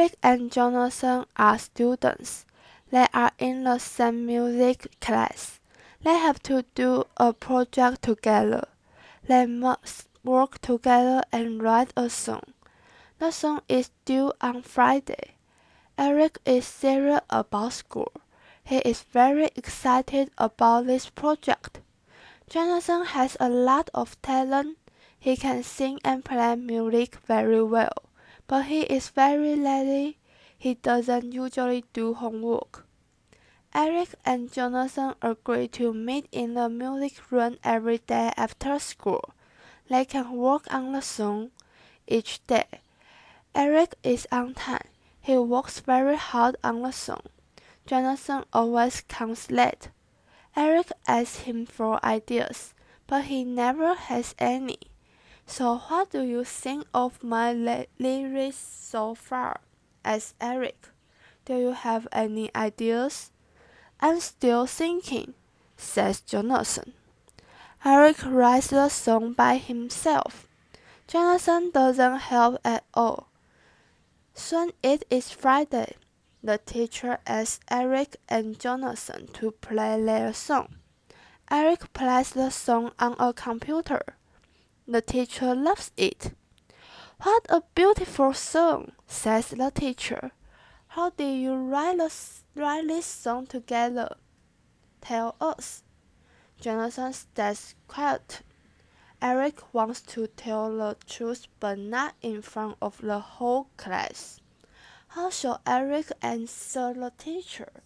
Eric and Jonathan are students. They are in the same music class. They have to do a project together. They must work together and write a song. The song is due on Friday. Eric is serious about school. He is very excited about this project. Jonathan has a lot of talent. He can sing and play music very well, but he is very lazy. He doesn't usually do homework. Eric and Jonathan agree to meet in the music room every day after school. They can work on the song each day. Eric is on time. He works very hard on the song. Jonathan always comes late. Eric asks him for ideas, but he never has any. So what do you think of my lyrics so far? asked Eric. Do you have any ideas? I'm still thinking, says Jonathan. Eric writes the song by himself. Jonathan doesn't help at all. Soon it is Friday. The teacher asks Eric and Jonathan to play their song. Eric plays the song on a computer. The teacher loves it. What a beautiful song, says the teacher. How did you write, the, write this song together? Tell us. Jonathan stays quiet. Eric wants to tell the truth but not in front of the whole class. How shall Eric answer the teacher?